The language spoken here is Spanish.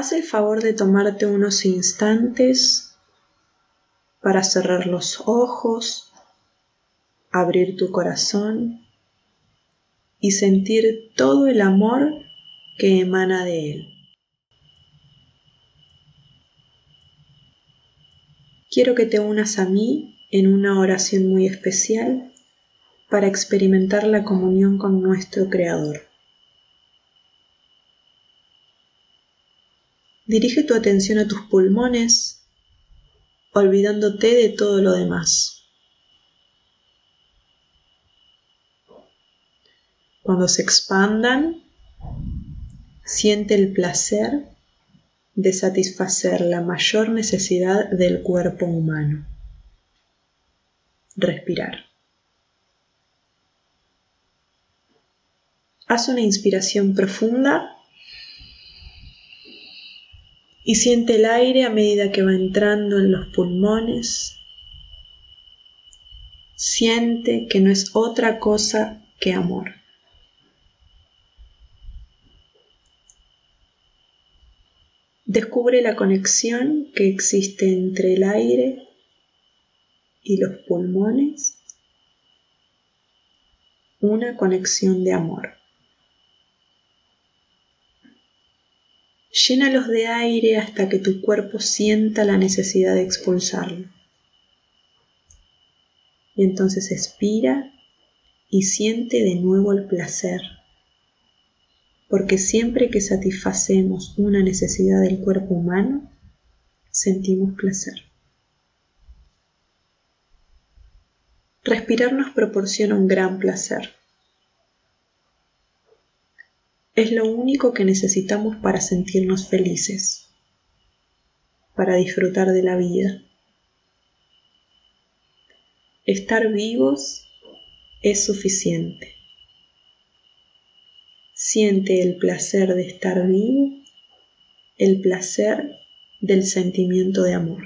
Haz el favor de tomarte unos instantes para cerrar los ojos, abrir tu corazón y sentir todo el amor que emana de él. Quiero que te unas a mí en una oración muy especial para experimentar la comunión con nuestro Creador. Dirige tu atención a tus pulmones, olvidándote de todo lo demás. Cuando se expandan, siente el placer de satisfacer la mayor necesidad del cuerpo humano. Respirar. Haz una inspiración profunda y siente el aire a medida que va entrando en los pulmones. Siente que no es otra cosa que amor. Descubre la conexión que existe entre el aire y los pulmones, una conexión de amor. Llénalos de aire hasta que tu cuerpo sienta la necesidad de expulsarlo. Y entonces expira y siente de nuevo el placer porque siempre que satisfacemos una necesidad del cuerpo humano, sentimos placer. Respirar nos proporciona un gran placer. Es lo único que necesitamos para sentirnos felices, para disfrutar de la vida. Estar vivos es suficiente. Siente el placer de estar vivo, el placer del sentimiento de amor.